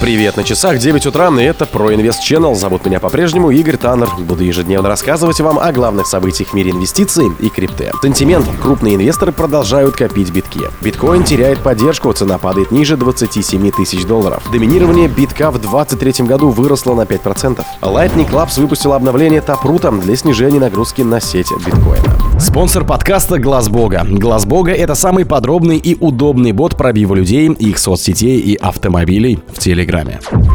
Привет, на часах 9 утра, и это про Инвест Channel. Зовут меня по-прежнему Игорь Таннер. Буду ежедневно рассказывать вам о главных событиях в мире инвестиций и крипты. Сентимент. Крупные инвесторы продолжают копить битки. Биткоин теряет поддержку, цена падает ниже 27 тысяч долларов. Доминирование битка в 2023 году выросло на 5%. Lightning Labs выпустила обновление Taproot для снижения нагрузки на сеть биткоина. Спонсор подкаста Глаз Бога. Глаз Бога это самый подробный и удобный бот пробива людей, их соцсетей и автомобилей в Телеграме.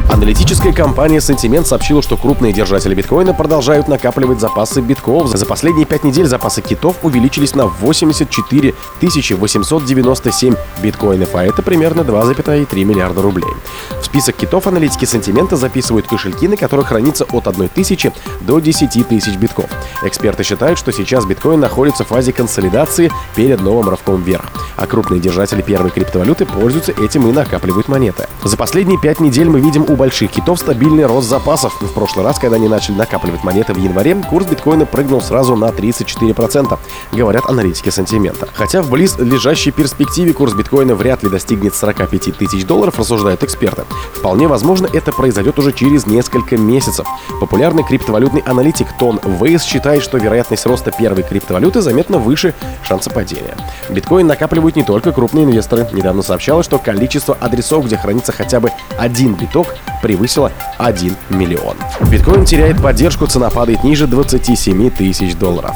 Аналитическая компания Sentiment сообщила, что крупные держатели биткоина продолжают накапливать запасы битков. За последние пять недель запасы китов увеличились на 84 897 биткоинов, а это примерно 2,3 миллиарда рублей. В список китов аналитики Сентимента записывают кошельки, на которых хранится от 1 тысячи до 10 тысяч битков. Эксперты считают, что сейчас биткоин находится в фазе консолидации перед новым рывком вверх, а крупные держатели первой криптовалюты пользуются этим и накапливают монеты. За последние пять недель мы видим у больших китов стабильный рост запасов. В прошлый раз, когда они начали накапливать монеты в январе, курс биткоина прыгнул сразу на 34%, говорят аналитики сантимента. Хотя в близ лежащей перспективе курс биткоина вряд ли достигнет 45 тысяч долларов, рассуждают эксперты. Вполне возможно, это произойдет уже через несколько месяцев. Популярный криптовалютный аналитик Тон Вейс считает, что вероятность роста первой криптовалюты заметно выше шанса падения. Биткоин накапливают не только крупные инвесторы. Недавно сообщалось, что количество адресов, где хранится хотя бы один биток, превысило 1 миллион. Биткоин теряет поддержку, цена падает ниже 27 тысяч долларов.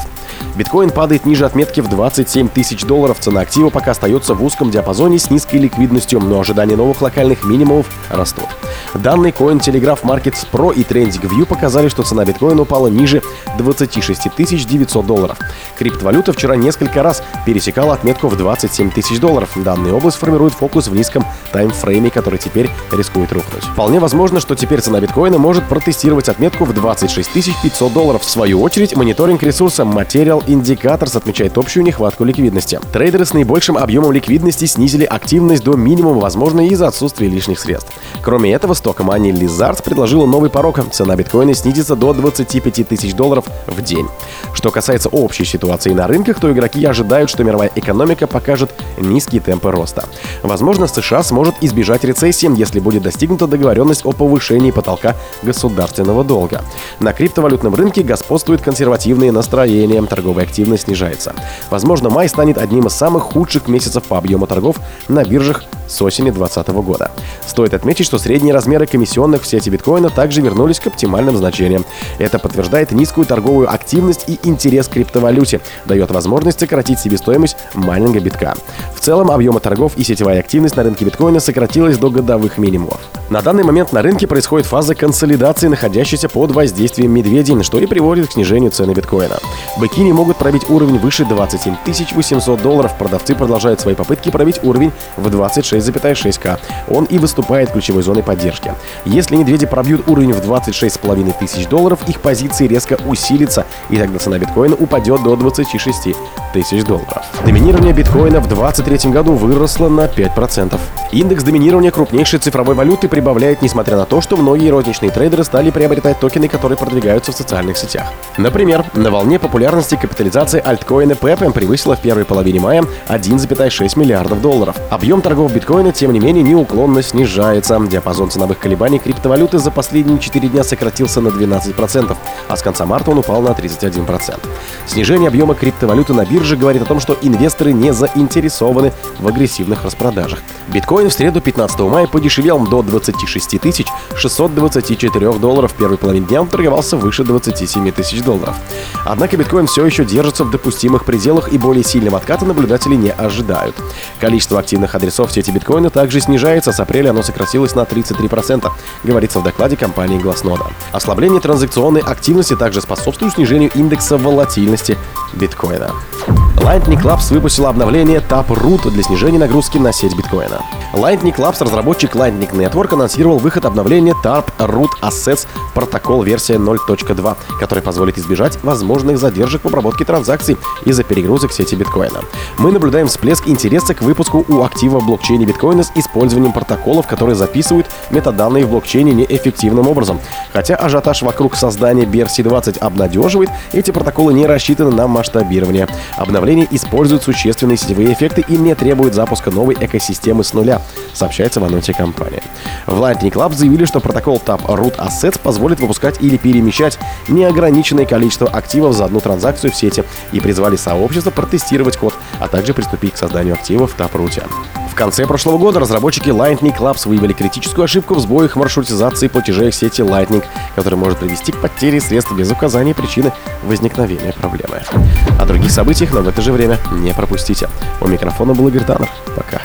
Биткоин падает ниже отметки в 27 тысяч долларов. Цена актива пока остается в узком диапазоне с низкой ликвидностью, но ожидания новых локальных минимумов растут. Данные Cointelegraph Markets Pro и TrendingView показали, что цена биткоина упала ниже 26 900 долларов. Криптовалюта вчера несколько раз пересекала отметку в 27 тысяч долларов. Данная область формирует фокус в низком таймфрейме, который теперь рискует рухнуть. Вполне возможно, что теперь цена биткоина может протестировать отметку в 26 500 долларов. В свою очередь, мониторинг ресурса Material Indicators отмечает общую нехватку ликвидности. Трейдеры с наибольшим объемом ликвидности снизили активность до минимума, возможно, из-за отсутствия лишних средств. Кроме этого, стокомания Lizard предложила новый порог. Цена биткоина снизится до 25 тысяч долларов в день. Что касается общей ситуации на рынках, то игроки ожидают, что мировая экономика покажет низкие темпы роста. Возможно, США сможет избежать рецессии, если будет достигнута договоренность о повышении потолка государственного долга. На криптовалютном рынке господствуют консервативные настроения, торговая активность снижается. Возможно, май станет одним из самых худших месяцев по объему торгов на биржах с осени 2020 года. Стоит отметить, что средние размеры комиссионных в сети биткоина также вернулись к оптимальным значениям. Это подтверждает низкую торговую активность и интерес к криптовалюте, дает возможность сократить себестоимость майнинга битка. В целом, объемы торгов и сетевая активность на рынке биткоина сократилась до годовых минимумов. На данный момент на рынке происходит фаза консолидации, находящейся под воздействием медведей, что и приводит к снижению цены биткоина. Быки не могут пробить уровень выше 27 800 долларов. Продавцы продолжают свои попытки пробить уровень в 26,6к. Он и выступает ключевой зоной поддержки. Если медведи пробьют уровень в 26,5 тысяч долларов, их позиции резко усилятся, и тогда цена биткоина упадет до 26 тысяч долларов. Доминирование биткоина в 2023 году выросло на 5%. Индекс доминирования крупнейшей цифровой валюты прибавляет, несмотря на то, что многие розничные трейдеры стали приобретать токены, которые продвигаются в социальных сетях. Например, на волне популярности капитализация альткоина Pepe превысила в первой половине мая 1,6 миллиардов долларов. Объем торгов биткоина, тем не менее, неуклонно снижается. Диапазон ценовых колебаний криптовалюты за последние 4 дня сократился на 12%, а с конца марта он упал на 31%. Снижение объема криптовалюты на бирже говорит о том, что инвесторы не заинтересованы в агрессивных распродажах. Биткоин в среду 15 мая подешевел до 26 624 долларов. В первой дня он торговался выше 27 тысяч долларов. Однако биткоин все еще держится в допустимых пределах и более сильного отката наблюдатели не ожидают. Количество активных адресов сети биткоина также снижается. С апреля оно сократилось на 33%, говорится в докладе компании Glassnode. Ослабление транзакционной активности также способствует снижению индекса волатильности биткоина. Lightning Labs выпустила обновление Taproot для снижения нагрузки на сеть биткоина. Lightning Labs, разработчик Lightning Network, анонсировал выход обновления Taproot Assets протокол версия 0.2, который позволит избежать возможных задержек в обработке транзакций из-за перегрузок сети биткоина. Мы наблюдаем всплеск интереса к выпуску у актива в блокчейне биткоина с использованием протоколов, которые записывают метаданные в блокчейне неэффективным образом. Хотя ажиотаж вокруг создания BRC20 обнадеживает, эти протоколы не рассчитаны на масштабирование. Обновление использует существенные сетевые эффекты и не требует запуска новой экосистемы с нуля, сообщается в анонсе компании. В Lightning Club заявили, что протокол TAP Root Assets позволит выпускать или перемещать неограниченное количество активов за одну транзакцию в сети и призвали сообщество протестировать код, а также приступить к созданию активов в Taproot. В конце прошлого года разработчики Lightning Labs выявили критическую ошибку в сбоях маршрутизации платежей в сети Lightning, которая может привести к потере средств без указания причины возникновения проблемы. О других событиях, но в это же время не пропустите. У микрофона был Игорь Таннер. Пока.